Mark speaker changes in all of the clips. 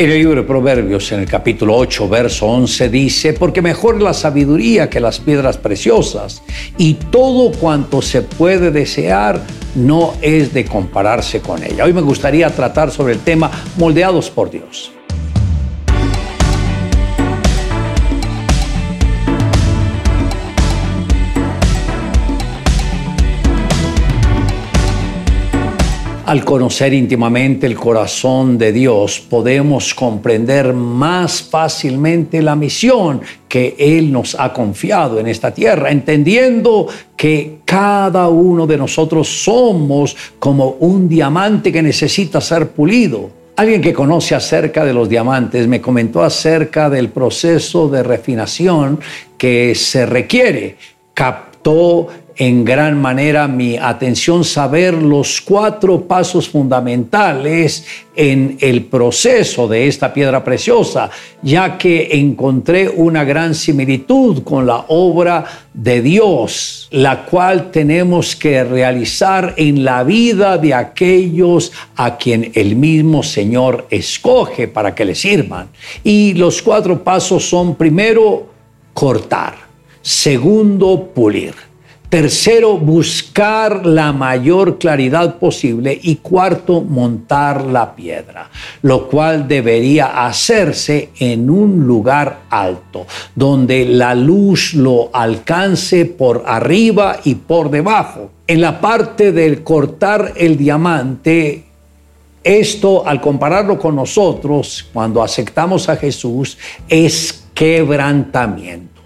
Speaker 1: En el libro de Proverbios, en el capítulo 8, verso 11, dice, porque mejor la sabiduría que las piedras preciosas, y todo cuanto se puede desear no es de compararse con ella. Hoy me gustaría tratar sobre el tema moldeados por Dios. Al conocer íntimamente el corazón de Dios, podemos comprender más fácilmente la misión que Él nos ha confiado en esta tierra, entendiendo que cada uno de nosotros somos como un diamante que necesita ser pulido. Alguien que conoce acerca de los diamantes me comentó acerca del proceso de refinación que se requiere. Captó en gran manera mi atención saber los cuatro pasos fundamentales en el proceso de esta piedra preciosa, ya que encontré una gran similitud con la obra de Dios, la cual tenemos que realizar en la vida de aquellos a quien el mismo Señor escoge para que le sirvan. Y los cuatro pasos son primero cortar, segundo pulir Tercero, buscar la mayor claridad posible. Y cuarto, montar la piedra, lo cual debería hacerse en un lugar alto, donde la luz lo alcance por arriba y por debajo. En la parte del cortar el diamante, esto al compararlo con nosotros, cuando aceptamos a Jesús, es quebrantamiento.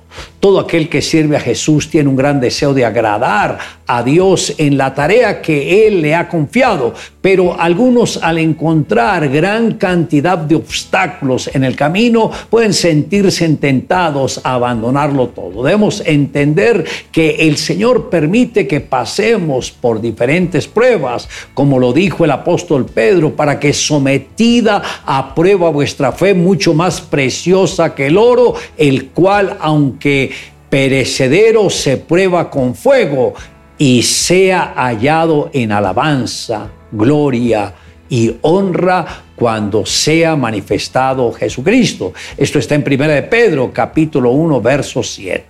Speaker 1: Todo aquel que sirve a Jesús tiene un gran deseo de agradar a Dios en la tarea que Él le ha confiado, pero algunos al encontrar gran cantidad de obstáculos en el camino pueden sentirse tentados a abandonarlo todo. Debemos entender que el Señor permite que pasemos por diferentes pruebas, como lo dijo el apóstol Pedro, para que sometida a prueba vuestra fe mucho más preciosa que el oro, el cual aunque perecedero se prueba con fuego y sea hallado en alabanza, gloria y honra cuando sea manifestado Jesucristo. Esto está en 1 de Pedro capítulo 1 verso 7.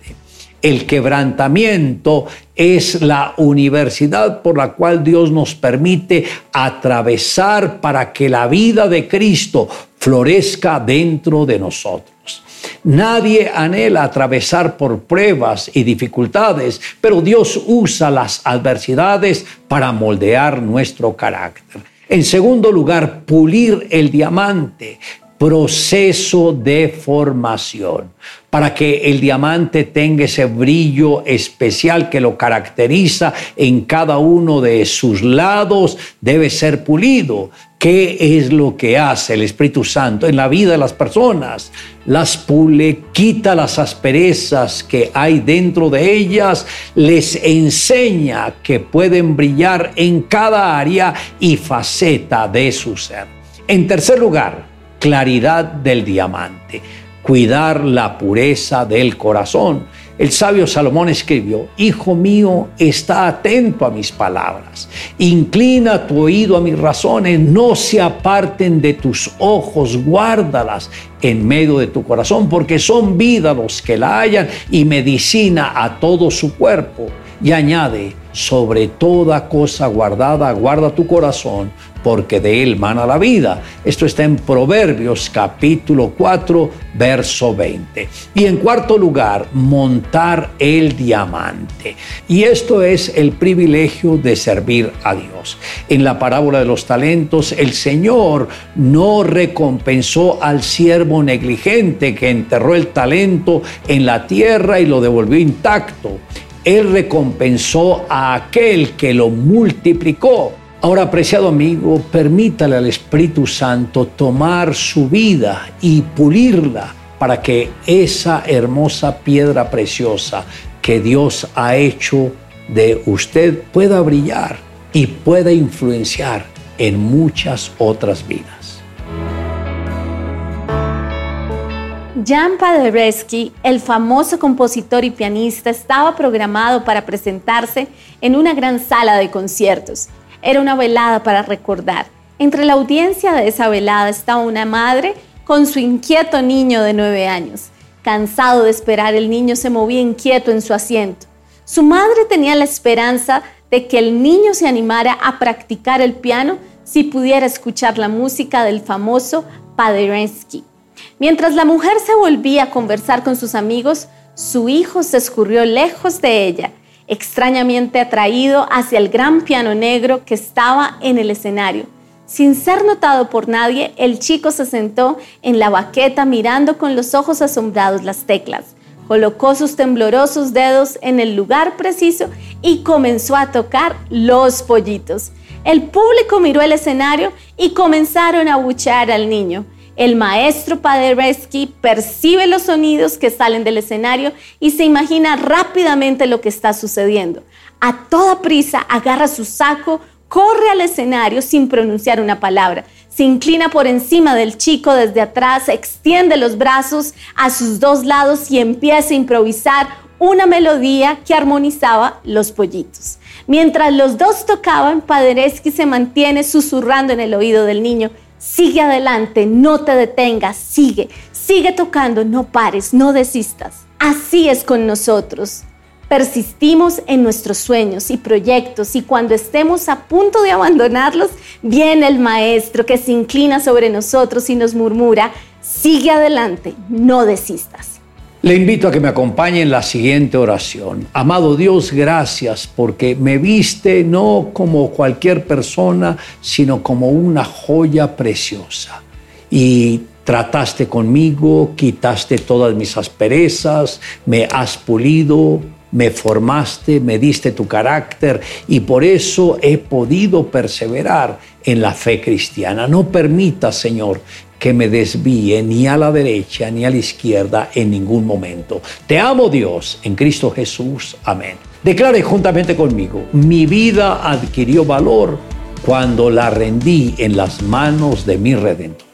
Speaker 1: El quebrantamiento es la universidad por la cual Dios nos permite atravesar para que la vida de Cristo florezca dentro de nosotros. Nadie anhela atravesar por pruebas y dificultades, pero Dios usa las adversidades para moldear nuestro carácter. En segundo lugar, pulir el diamante, proceso de formación para que el diamante tenga ese brillo especial que lo caracteriza en cada uno de sus lados, debe ser pulido. ¿Qué es lo que hace el Espíritu Santo en la vida de las personas? Las pule, quita las asperezas que hay dentro de ellas, les enseña que pueden brillar en cada área y faceta de su ser. En tercer lugar, claridad del diamante cuidar la pureza del corazón. El sabio Salomón escribió, Hijo mío, está atento a mis palabras, inclina tu oído a mis razones, no se aparten de tus ojos, guárdalas en medio de tu corazón, porque son vida los que la hallan y medicina a todo su cuerpo. Y añade, sobre toda cosa guardada, guarda tu corazón, porque de él mana la vida. Esto está en Proverbios capítulo 4, verso 20. Y en cuarto lugar, montar el diamante. Y esto es el privilegio de servir a Dios. En la parábola de los talentos, el Señor no recompensó al siervo negligente que enterró el talento en la tierra y lo devolvió intacto. Él recompensó a aquel que lo multiplicó. Ahora, apreciado amigo, permítale al Espíritu Santo tomar su vida y pulirla para que esa hermosa piedra preciosa que Dios ha hecho de usted pueda brillar y pueda influenciar en muchas otras vidas.
Speaker 2: Jan Paderewski, el famoso compositor y pianista, estaba programado para presentarse en una gran sala de conciertos era una velada para recordar. Entre la audiencia de esa velada estaba una madre con su inquieto niño de nueve años. Cansado de esperar, el niño se movía inquieto en su asiento. Su madre tenía la esperanza de que el niño se animara a practicar el piano si pudiera escuchar la música del famoso Paderewski. Mientras la mujer se volvía a conversar con sus amigos, su hijo se escurrió lejos de ella, extrañamente atraído hacia el gran piano negro que estaba en el escenario. Sin ser notado por nadie, el chico se sentó en la baqueta mirando con los ojos asombrados las teclas. Colocó sus temblorosos dedos en el lugar preciso y comenzó a tocar los pollitos. El público miró el escenario y comenzaron a buchear al niño. El maestro Paderewski percibe los sonidos que salen del escenario y se imagina rápidamente lo que está sucediendo. A toda prisa agarra su saco, corre al escenario sin pronunciar una palabra. Se inclina por encima del chico desde atrás, extiende los brazos a sus dos lados y empieza a improvisar una melodía que armonizaba los pollitos. Mientras los dos tocaban, Paderewski se mantiene susurrando en el oído del niño, Sigue adelante, no te detengas, sigue, sigue tocando, no pares, no desistas. Así es con nosotros. Persistimos en nuestros sueños y proyectos y cuando estemos a punto de abandonarlos, viene el Maestro que se inclina sobre nosotros y nos murmura, sigue adelante, no desistas.
Speaker 1: Le invito a que me acompañe en la siguiente oración. Amado Dios, gracias porque me viste no como cualquier persona, sino como una joya preciosa. Y trataste conmigo, quitaste todas mis asperezas, me has pulido, me formaste, me diste tu carácter y por eso he podido perseverar en la fe cristiana. No permita, Señor, que me desvíe ni a la derecha ni a la izquierda en ningún momento. Te amo Dios en Cristo Jesús. Amén. Declare juntamente conmigo, mi vida adquirió valor cuando la rendí en las manos de mi Redentor.